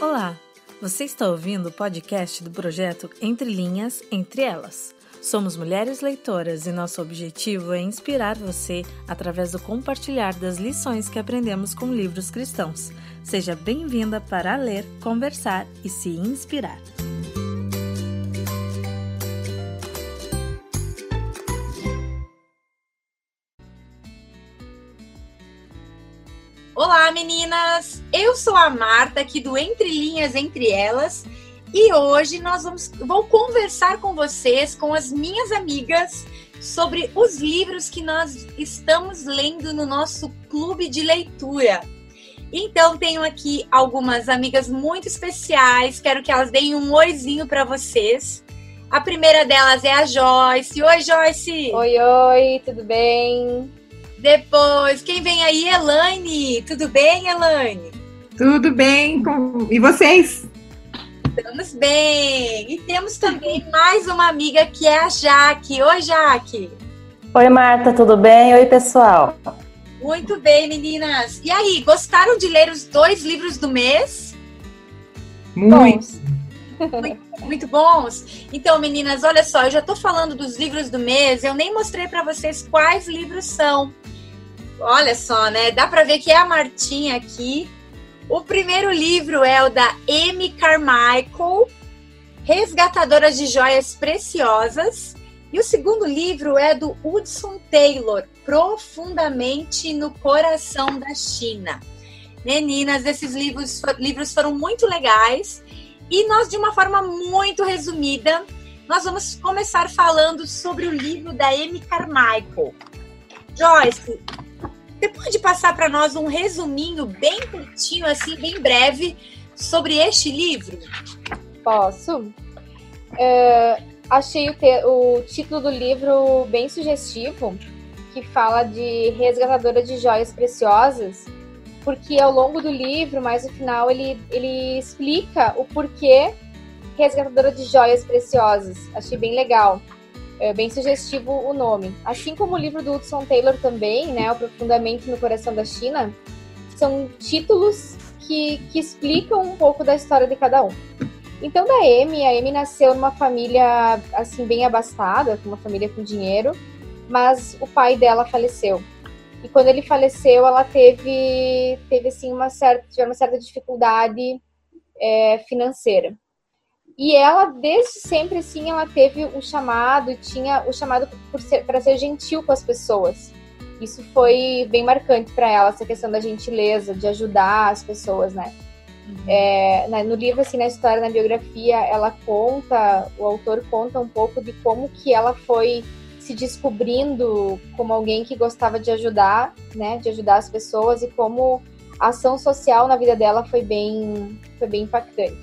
Olá, você está ouvindo o podcast do projeto Entre Linhas, Entre Elas. Somos mulheres leitoras e nosso objetivo é inspirar você através do compartilhar das lições que aprendemos com livros cristãos. Seja bem-vinda para ler, conversar e se inspirar. Olá, meninas! Eu sou a Marta, aqui do Entre Linhas Entre Elas, e hoje nós vamos vou conversar com vocês, com as minhas amigas, sobre os livros que nós estamos lendo no nosso clube de leitura. Então, tenho aqui algumas amigas muito especiais, quero que elas deem um oizinho para vocês. A primeira delas é a Joyce. Oi, Joyce! Oi, oi, tudo bem? Depois, quem vem aí? Elaine. Tudo bem, Elaine? Tudo bem. Com... E vocês? Estamos bem. E temos também mais uma amiga que é a Jaque. Oi, Jaque. Oi, Marta, tudo bem? Oi, pessoal. Muito bem, meninas. E aí, gostaram de ler os dois livros do mês? Muito. Muito, muito bons. Então, meninas, olha só, eu já estou falando dos livros do mês, eu nem mostrei para vocês quais livros são. Olha só, né? Dá para ver que é a Martinha aqui. O primeiro livro é o da Amy Carmichael, Resgatadora de Joias Preciosas. E o segundo livro é do Hudson Taylor, Profundamente no Coração da China. Meninas, esses livros, livros foram muito legais. E nós, de uma forma muito resumida, nós vamos começar falando sobre o livro da Amy Carmichael. Joyce, você pode passar para nós um resuminho bem curtinho, assim, bem breve, sobre este livro? Posso. Uh, achei o, o título do livro bem sugestivo, que fala de resgatadora de joias preciosas, porque ao longo do livro, mais no final, ele, ele explica o porquê resgatadora de joias preciosas. Achei bem legal. É bem sugestivo o nome. Assim como o livro do Hudson Taylor também, né, O Profundamente no Coração da China, são títulos que, que explicam um pouco da história de cada um. Então, da Amy, a Amy nasceu numa família, assim, bem abastada, uma família com dinheiro, mas o pai dela faleceu. E quando ele faleceu, ela teve, teve assim, uma certa, uma certa dificuldade é, financeira. E ela, desde sempre, assim, ela teve o chamado, tinha o chamado para ser, ser gentil com as pessoas. Isso foi bem marcante para ela, essa questão da gentileza, de ajudar as pessoas, né? Uhum. É, no livro, assim, na história, na biografia, ela conta, o autor conta um pouco de como que ela foi se descobrindo como alguém que gostava de ajudar, né? De ajudar as pessoas e como a ação social na vida dela foi bem, foi bem impactante.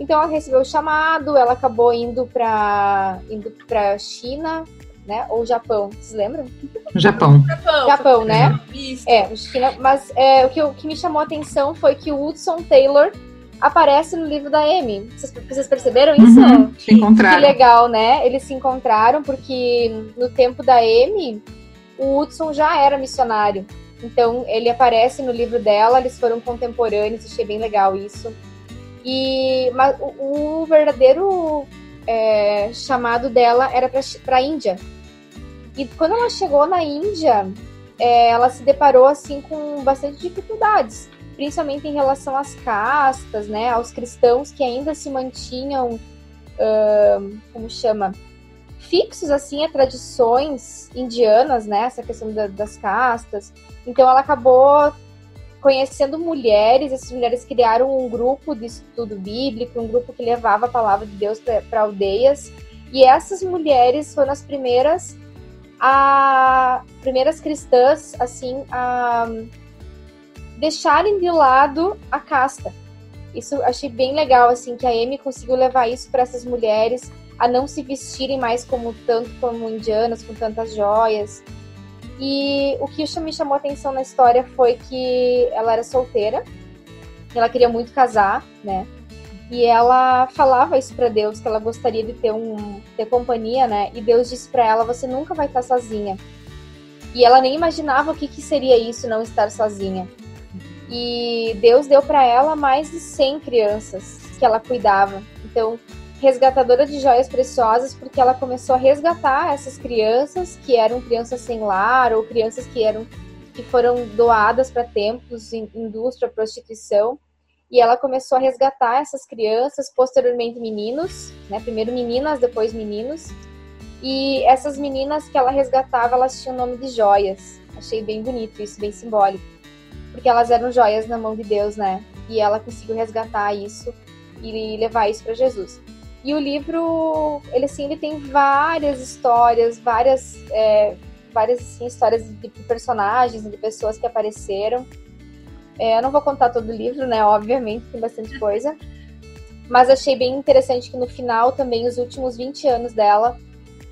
Então ela recebeu o chamado, ela acabou indo para indo para China, né? Ou Japão, vocês lembram? Japão. Japão, Japão né? É, China, mas é, o, que, o que me chamou a atenção foi que o Hudson Taylor aparece no livro da Amy. Vocês, vocês perceberam isso? Uhum, se encontraram. Que legal, né? Eles se encontraram porque no tempo da Amy, o Hudson já era missionário. Então ele aparece no livro dela, eles foram contemporâneos, achei bem legal isso. E mas o, o verdadeiro é, chamado dela era para a Índia. E quando ela chegou na Índia, é, ela se deparou assim com bastante dificuldades, principalmente em relação às castas, né, aos cristãos que ainda se mantinham, uh, como chama, fixos assim a tradições indianas, né, essa questão da, das castas. Então ela acabou conhecendo mulheres, essas mulheres criaram um grupo de estudo bíblico, um grupo que levava a palavra de Deus para aldeias, e essas mulheres foram as primeiras a primeiras cristãs assim a deixarem de lado a casta. Isso achei bem legal assim que a Amy conseguiu levar isso para essas mulheres a não se vestirem mais como tanto como indianas com tantas joias, e o que me chamou a atenção na história foi que ela era solteira, ela queria muito casar, né? E ela falava isso para Deus, que ela gostaria de ter um ter companhia, né? E Deus disse para ela: "Você nunca vai estar sozinha". E ela nem imaginava o que, que seria isso, não estar sozinha. E Deus deu para ela mais de 100 crianças que ela cuidava. Então, resgatadora de joias preciosas, porque ela começou a resgatar essas crianças que eram crianças sem lar ou crianças que eram que foram doadas para templos, indústria, prostituição. E ela começou a resgatar essas crianças, posteriormente meninos, né? Primeiro meninas, depois meninos. E essas meninas que ela resgatava, elas tinham o nome de joias. Achei bem bonito isso, bem simbólico. Porque elas eram joias na mão de Deus, né? E ela conseguiu resgatar isso e levar isso para Jesus. E o livro, ele assim, ele tem várias histórias, várias, é, várias assim, histórias de personagens, de pessoas que apareceram. É, eu não vou contar todo o livro, né? Obviamente, tem bastante coisa. Mas achei bem interessante que no final também, os últimos 20 anos dela,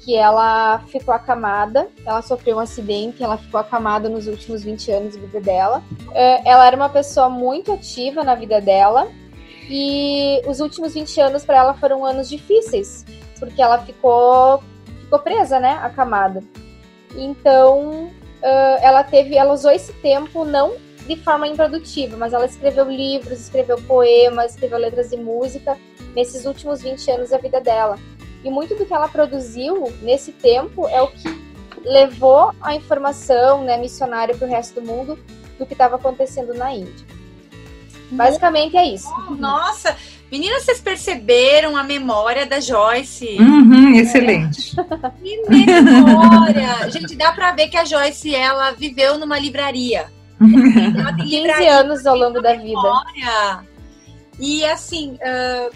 que ela ficou acamada, ela sofreu um acidente, ela ficou acamada nos últimos 20 anos de vida dela. É, ela era uma pessoa muito ativa na vida dela, e os últimos 20 anos para ela foram anos difíceis, porque ela ficou, ficou presa, né, acamada. Então, ela teve, ela usou esse tempo não de forma improdutiva, mas ela escreveu livros, escreveu poemas, escreveu letras de música nesses últimos 20 anos da vida dela. E muito do que ela produziu nesse tempo é o que levou a informação né, missionária para o resto do mundo do que estava acontecendo na Índia. Basicamente é isso. Nossa, meninas, vocês perceberam a memória da Joyce? Uhum, excelente. Que memória! Gente, dá para ver que a Joyce ela viveu numa livraria. Ela tem 15 anos ao longo da vida. E assim, uh,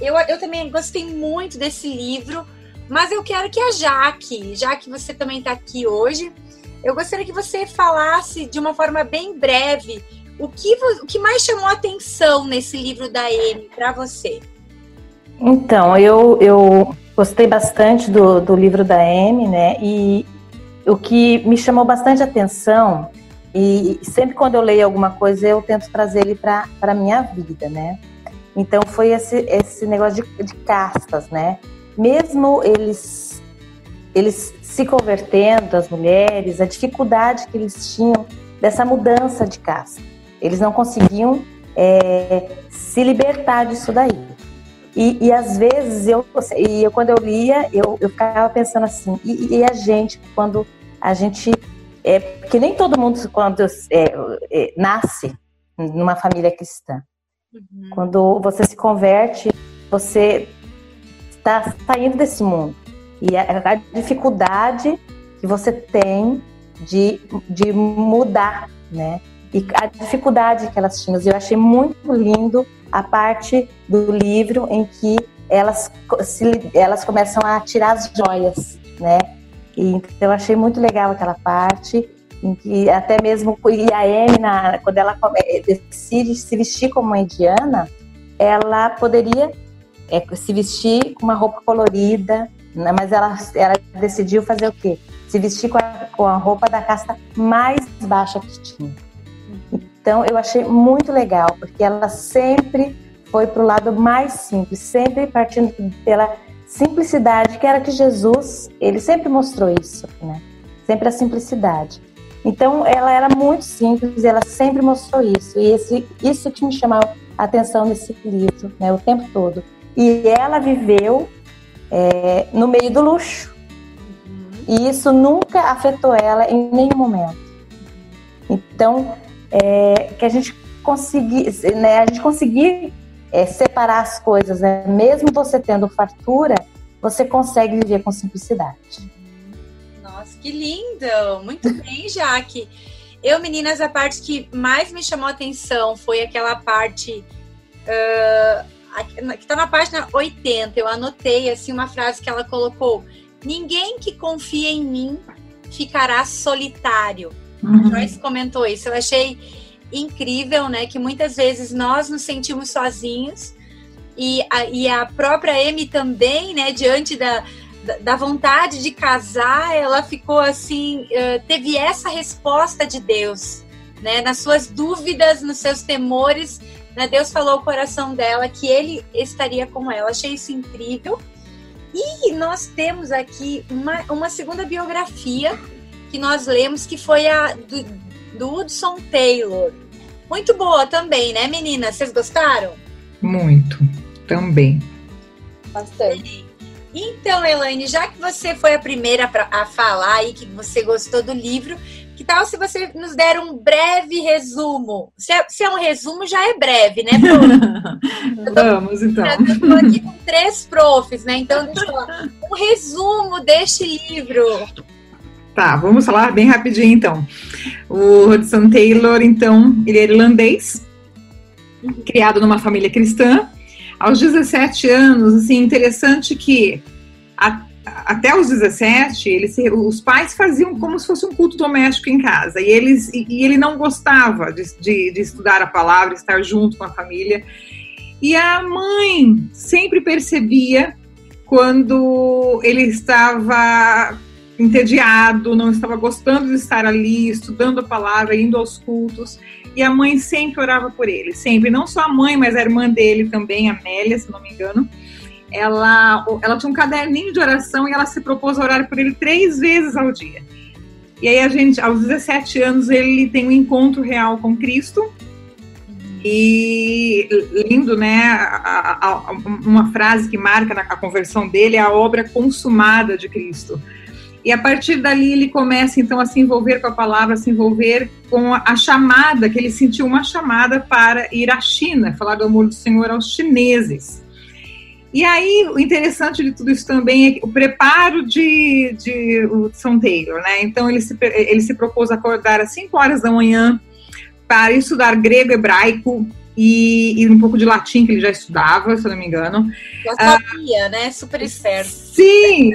eu, eu também gostei muito desse livro, mas eu quero que a Jaque, já que você também está aqui hoje, eu gostaria que você falasse de uma forma bem breve o que, o que mais chamou a atenção nesse livro da Amy para você? Então, eu, eu gostei bastante do, do livro da Amy, né? E o que me chamou bastante atenção, e sempre quando eu leio alguma coisa, eu tento trazer ele para a minha vida, né? Então, foi esse, esse negócio de, de castas, né? Mesmo eles, eles se convertendo, as mulheres, a dificuldade que eles tinham dessa mudança de casta. Eles não conseguiam é, se libertar disso daí. E, e, às vezes eu, e eu quando eu lia, eu, eu ficava pensando assim, e, e a gente, quando a gente. É, porque nem todo mundo, quando é, é, nasce numa família cristã, uhum. quando você se converte, você está saindo desse mundo. E a, a dificuldade que você tem de, de mudar, né? e a dificuldade que elas tinham. Eu achei muito lindo a parte do livro em que elas, se, elas começam a tirar as joias, né? E, então eu achei muito legal aquela parte em que até mesmo e a Amy, na, quando ela decide se vestir como uma indiana, ela poderia é, se vestir com uma roupa colorida, né? mas ela, ela decidiu fazer o quê? Se vestir com a, com a roupa da casta mais baixa que tinha. Então eu achei muito legal, porque ela sempre foi para o lado mais simples, sempre partindo pela simplicidade que era que Jesus, ele sempre mostrou isso, né? Sempre a simplicidade. Então ela era muito simples, ela sempre mostrou isso e esse, isso que me chamou a atenção nesse livro, né? O tempo todo. E ela viveu é, no meio do luxo. E isso nunca afetou ela em nenhum momento. Então, é, que a gente conseguir, né, a gente conseguir é, separar as coisas, né? mesmo você tendo fartura, você consegue viver com simplicidade. Que lindo! Muito bem, Jaque. Eu, meninas, a parte que mais me chamou a atenção foi aquela parte uh, que está na página 80. Eu anotei assim uma frase que ela colocou: Ninguém que confia em mim ficará solitário. Uhum. Joyce comentou isso. Eu achei incrível, né? Que muitas vezes nós nos sentimos sozinhos e a, e a própria Amy também, né? Diante da, da vontade de casar, ela ficou assim, teve essa resposta de Deus, né? Nas suas dúvidas, nos seus temores, né? Deus falou ao coração dela que Ele estaria com ela. Achei isso incrível. E nós temos aqui uma, uma segunda biografia que nós lemos, que foi a do, do Hudson Taylor. Muito boa também, né, meninas? Vocês gostaram? Muito, também. Bastante. Então, Elaine, já que você foi a primeira pra, a falar aí que você gostou do livro, que tal se você nos der um breve resumo? Se é, se é um resumo, já é breve, né, Bruno? Vamos, então. Eu tô aqui com três profs, né? Então, deixa eu falar. Um resumo deste livro. Tá, vamos falar bem rapidinho, então. O Hudson Taylor, então, ele é irlandês, criado numa família cristã. Aos 17 anos, assim, interessante que a, até os 17, ele se, os pais faziam como se fosse um culto doméstico em casa. E, eles, e, e ele não gostava de, de, de estudar a palavra, estar junto com a família. E a mãe sempre percebia quando ele estava entediado, não estava gostando de estar ali, estudando a palavra, indo aos cultos. E a mãe sempre orava por ele, sempre. Não só a mãe, mas a irmã dele também, Amélia, se não me engano. Ela, ela tinha um caderninho de oração e ela se propôs a orar por ele três vezes ao dia. E aí a gente, aos 17 anos, ele tem um encontro real com Cristo. E lindo, né? A, a, a, uma frase que marca a conversão dele é a obra consumada de Cristo. E a partir dali ele começa então a se envolver com a palavra, a se envolver com a chamada, que ele sentiu uma chamada para ir à China, falar do amor do Senhor aos chineses. E aí, o interessante de tudo isso também é o preparo de, de o São Taylor, né? Então, ele se, ele se propôs acordar às 5 horas da manhã para estudar grego, hebraico, e, e, um pouco de latim que ele já estudava, se eu não me engano. Já sabia, ah, né? Super esperto. Sim!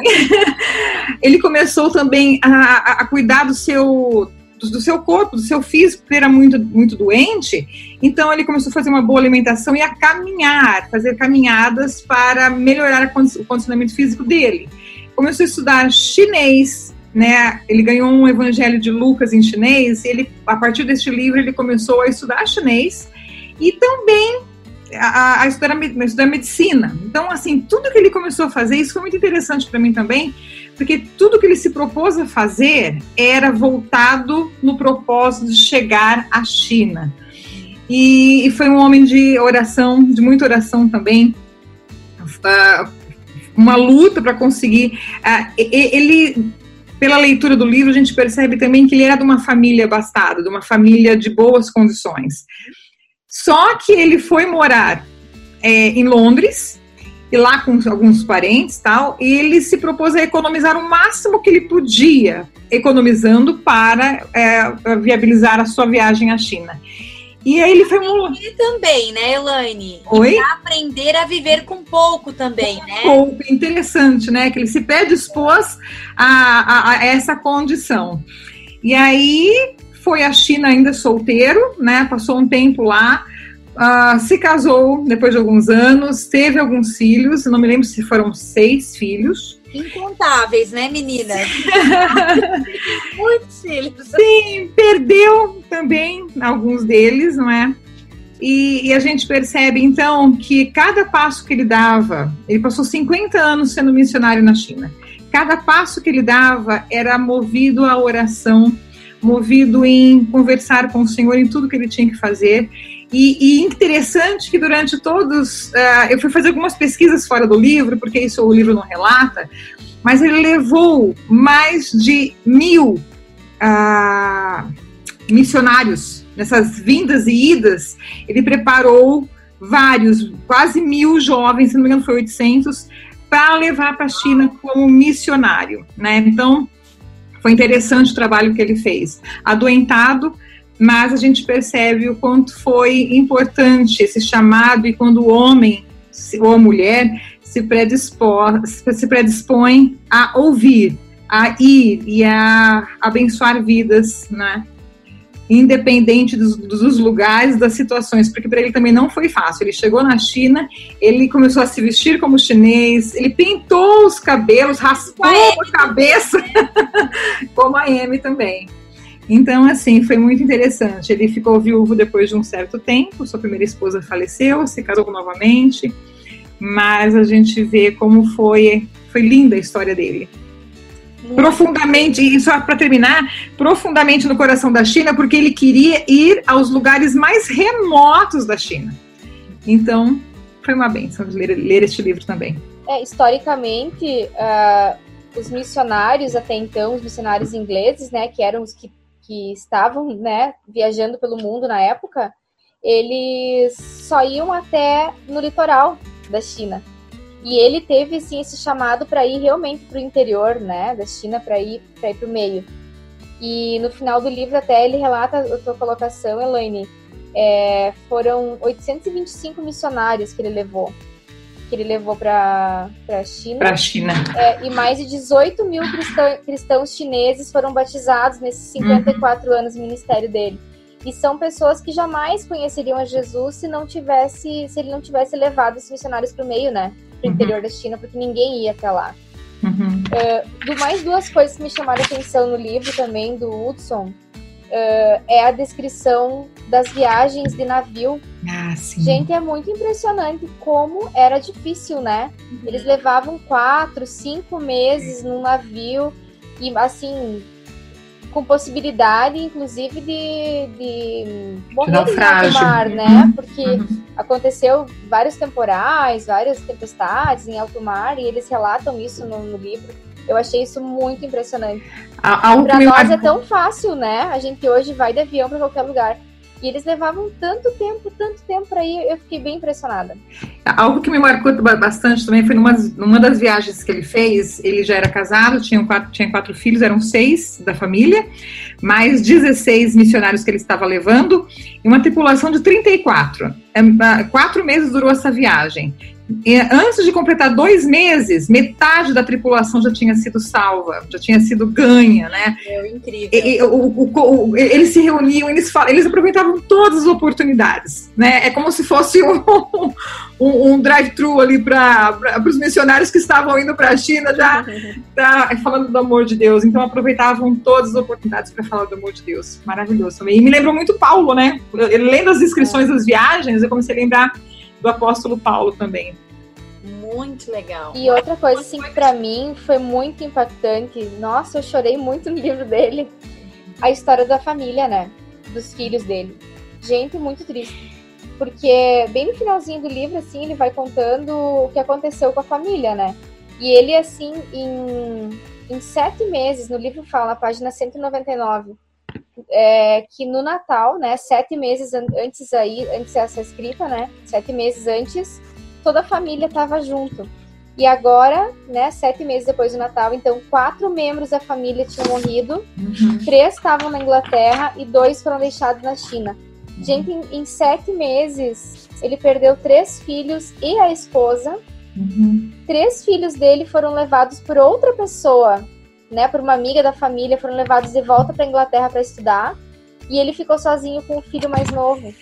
ele começou também a, a cuidar do seu do seu corpo, do seu físico, que era muito, muito doente. Então ele começou a fazer uma boa alimentação e a caminhar, fazer caminhadas para melhorar o condicionamento físico dele. Começou a estudar chinês, né? Ele ganhou um evangelho de Lucas em chinês. Ele, a partir deste livro, ele começou a estudar chinês e também a, a, estudar, a estudar medicina. Então, assim, tudo que ele começou a fazer, isso foi muito interessante para mim também, porque tudo que ele se propôs a fazer era voltado no propósito de chegar à China. E, e foi um homem de oração, de muita oração também, uma luta para conseguir. Ele, pela leitura do livro, a gente percebe também que ele era de uma família abastada, de uma família de boas condições. Só que ele foi morar é, em Londres e lá com alguns parentes tal, e ele se propôs a economizar o máximo que ele podia, economizando para é, viabilizar a sua viagem à China. E aí ele foi um... Ele também, né, Elaine? Oi? aprender a viver com pouco também, com né? Pouco, interessante, né? Que ele se predispôs a, a, a essa condição. E aí foi à China ainda solteiro, né? Passou um tempo lá, uh, se casou depois de alguns anos, teve alguns filhos, não me lembro se foram seis filhos. Incontáveis, né, meninas? Muitos filhos. Sim, perdeu também alguns deles, não é? E, e, a gente percebe, então, que cada passo que ele dava, ele passou 50 anos sendo missionário na China. Cada passo que ele dava era movido à oração, movido em conversar com o Senhor em tudo que ele tinha que fazer. E, e interessante que durante todos. Uh, eu fui fazer algumas pesquisas fora do livro, porque isso o livro não relata, mas ele levou mais de mil uh, missionários nessas vindas e idas. Ele preparou vários, quase mil jovens, se não me engano foi 800, para levar para a China como missionário. Né? Então, foi interessante o trabalho que ele fez. Adoentado, mas a gente percebe o quanto foi importante esse chamado e quando o homem ou a mulher se predispõe, se predispõe a ouvir, a ir e a abençoar vidas, né? Independente dos, dos lugares, das situações, porque para ele também não foi fácil. Ele chegou na China, ele começou a se vestir como chinês, ele pintou os cabelos, raspou a cabeça, como a Amy também. Então, assim, foi muito interessante. Ele ficou viúvo depois de um certo tempo, sua primeira esposa faleceu, se casou novamente, mas a gente vê como foi, foi linda a história dele. Profundamente, e só para terminar, profundamente no coração da China, porque ele queria ir aos lugares mais remotos da China. Então, foi uma benção ler, ler este livro também. É, historicamente, uh, os missionários até então, os missionários ingleses, né, que eram os que, que estavam, né, viajando pelo mundo na época, eles só iam até no litoral da China. E ele teve assim esse chamado para ir realmente para o interior, né, da China para ir para ir para o meio. E no final do livro até ele relata a tua colocação, Elaine, é, foram 825 missionários que ele levou, que ele levou para a China. Para a China. É, e mais de 18 mil cristão, cristãos chineses foram batizados nesses 54 uhum. anos de ministério dele. E são pessoas que jamais conheceriam a Jesus se não tivesse, se ele não tivesse levado os missionários para o meio, né? Para o uhum. interior da China, porque ninguém ia até lá. Uhum. Uh, do mais duas coisas que me chamaram a atenção no livro também, do Hudson, uh, é a descrição das viagens de navio. Ah. Gente, é muito impressionante como era difícil, né? Uhum. Eles levavam quatro, cinco meses num navio e, assim, com possibilidade, inclusive, de, de morrer no mar, né? Uhum. Porque uhum. aconteceu vários temporais, várias tempestades em alto mar, e eles relatam isso no, no livro. Eu achei isso muito impressionante. Para nós é tão fácil, né? A gente hoje vai de avião para qualquer lugar. E eles levavam tanto tempo, tanto tempo para ir, eu fiquei bem impressionada. Algo que me marcou bastante também foi numa, numa das viagens que ele fez. Ele já era casado, tinha quatro, tinha quatro filhos, eram seis da família, mais 16 missionários que ele estava levando, e uma tripulação de 34. É, quatro meses durou essa viagem antes de completar dois meses, metade da tripulação já tinha sido salva, já tinha sido ganha, né? É incrível. E, o, o, o, eles se reuniam, eles, eles aproveitavam todas as oportunidades, né? É como se fosse um, um, um drive-thru ali para os missionários que estavam indo para a China já tá, falando do amor de Deus. Então aproveitavam todas as oportunidades para falar do amor de Deus. Maravilhoso também. E me lembrou muito Paulo, né? Lendo as inscrições das viagens, eu comecei a lembrar do apóstolo Paulo também. Muito legal. E outra coisa, assim, que pra mim foi muito impactante, nossa, eu chorei muito no livro dele, a história da família, né? Dos filhos dele. Gente, muito triste. Porque bem no finalzinho do livro, assim, ele vai contando o que aconteceu com a família, né? E ele, assim, em, em sete meses, no livro fala, na página 199, é, que no Natal, né, sete meses antes aí, antes dessa escrita, né, sete meses antes, toda a família estava junto. E agora, né, sete meses depois do Natal, então quatro membros da família tinham morrido, uhum. três estavam na Inglaterra e dois foram deixados na China. Uhum. Gente, em, em, sete meses, ele perdeu três filhos e a esposa. Uhum. Três filhos dele foram levados por outra pessoa né, por uma amiga da família, foram levados de volta para Inglaterra para estudar. E ele ficou sozinho com o filho mais novo,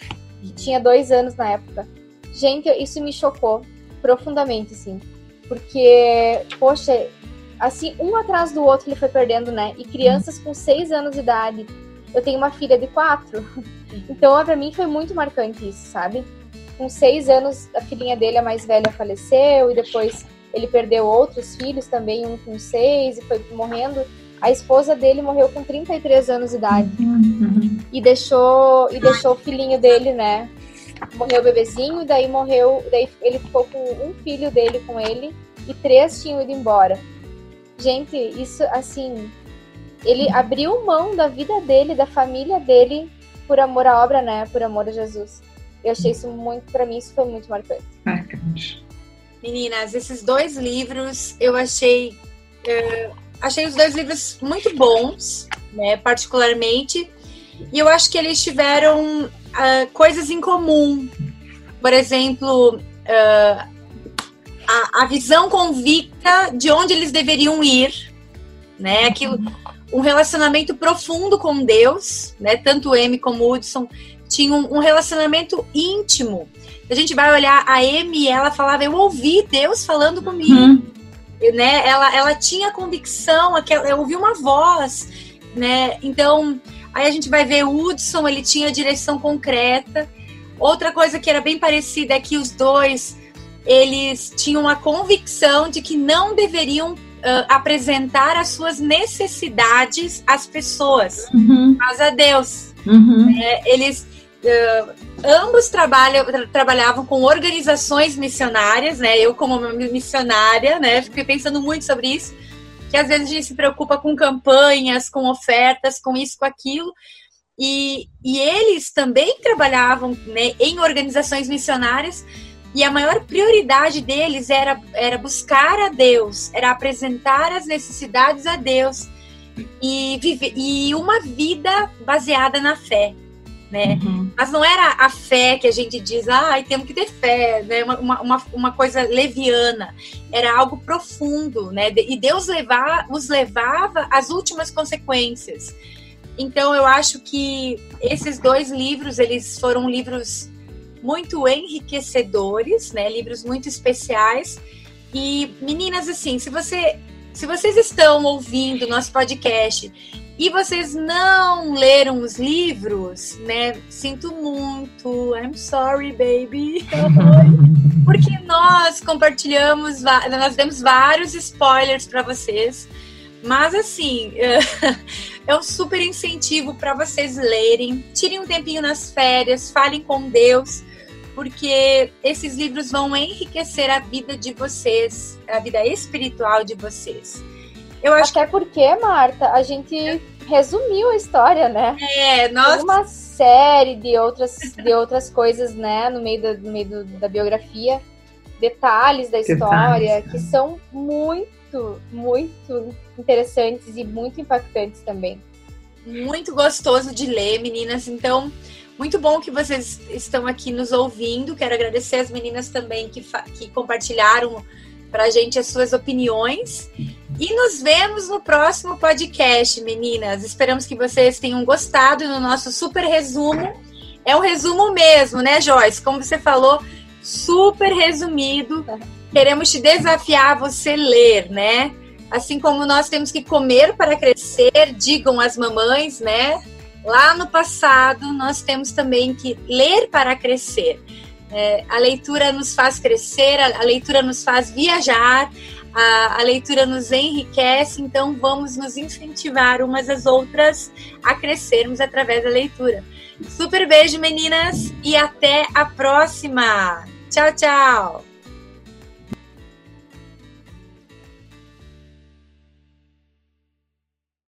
que tinha dois anos na época. Gente, isso me chocou profundamente, assim. Porque, poxa, assim, um atrás do outro ele foi perdendo, né? E crianças com seis anos de idade. Eu tenho uma filha de quatro. Então, para mim foi muito marcante isso, sabe? Com seis anos, a filhinha dele, a mais velha, faleceu. E depois ele perdeu outros filhos também, um com seis, e foi morrendo. A esposa dele morreu com 33 anos de idade. Uhum. E deixou e deixou o filhinho dele, né? Morreu o bebezinho, daí morreu. Daí ele ficou com um filho dele com ele, e três tinham ido embora. Gente, isso assim. Ele abriu mão da vida dele, da família dele, por amor à obra, né? Por amor a Jesus. Eu achei isso muito, para mim, isso foi muito marcante. Marcante. Meninas, esses dois livros eu achei. Uh, achei os dois livros muito bons, né, particularmente. E eu acho que eles tiveram uh, coisas em comum. Por exemplo, uh, a, a, visão convicta de onde eles deveriam ir, né? Aquilo, um relacionamento profundo com Deus, né? Tanto M como Hudson tinham um relacionamento íntimo a gente vai olhar a Amy, ela falava, eu ouvi Deus falando comigo. Uhum. Né? Ela, ela tinha convicção, eu ouvi uma voz, né? Então, aí a gente vai ver o Hudson, ele tinha direção concreta. Outra coisa que era bem parecida é que os dois, eles tinham a convicção de que não deveriam uh, apresentar as suas necessidades às pessoas, uhum. mas a Deus. Uhum. É, eles uh, ambos trabalham, tra trabalhavam com organizações missionárias, né? Eu como missionária, né? Fiquei pensando muito sobre isso, que às vezes a gente se preocupa com campanhas, com ofertas, com isso, com aquilo. E, e eles também trabalhavam né, em organizações missionárias, e a maior prioridade deles era, era buscar a Deus, era apresentar as necessidades a Deus e, viver, e uma vida baseada na fé. Né? Uhum. Mas não era a fé que a gente diz, ah, temos que ter fé, né? uma, uma, uma coisa leviana, era algo profundo, né? E Deus levar, os levava às últimas consequências. Então eu acho que esses dois livros, eles foram livros muito enriquecedores, né? Livros muito especiais. E meninas, assim, se você, se vocês estão ouvindo nosso podcast e vocês não leram os livros, né? Sinto muito. I'm sorry, baby. Porque nós compartilhamos, nós demos vários spoilers para vocês. Mas assim, é um super incentivo para vocês lerem. Tirem um tempinho nas férias, falem com Deus, porque esses livros vão enriquecer a vida de vocês, a vida espiritual de vocês. Eu acho Até que... porque, Marta, a gente resumiu a história, né? É, nós... Tem uma série de outras, de outras coisas, né, no meio, da, no meio do, da biografia, detalhes da história detalhes, que é. são muito, muito interessantes e muito impactantes também. Muito gostoso de ler, meninas. Então, muito bom que vocês estão aqui nos ouvindo. Quero agradecer as meninas também que, que compartilharam para a gente as suas opiniões. E nos vemos no próximo podcast, meninas. Esperamos que vocês tenham gostado do nosso super resumo. É um resumo mesmo, né, Joyce? Como você falou, super resumido. Queremos te desafiar a você ler, né? Assim como nós temos que comer para crescer, digam as mamães, né? Lá no passado, nós temos também que ler para crescer. É, a leitura nos faz crescer, a, a leitura nos faz viajar, a, a, leitura nos enriquece, então vamos nos incentivar umas às outras a crescermos através da leitura. Super beijo, meninas, e até a próxima! Tchau, tchau!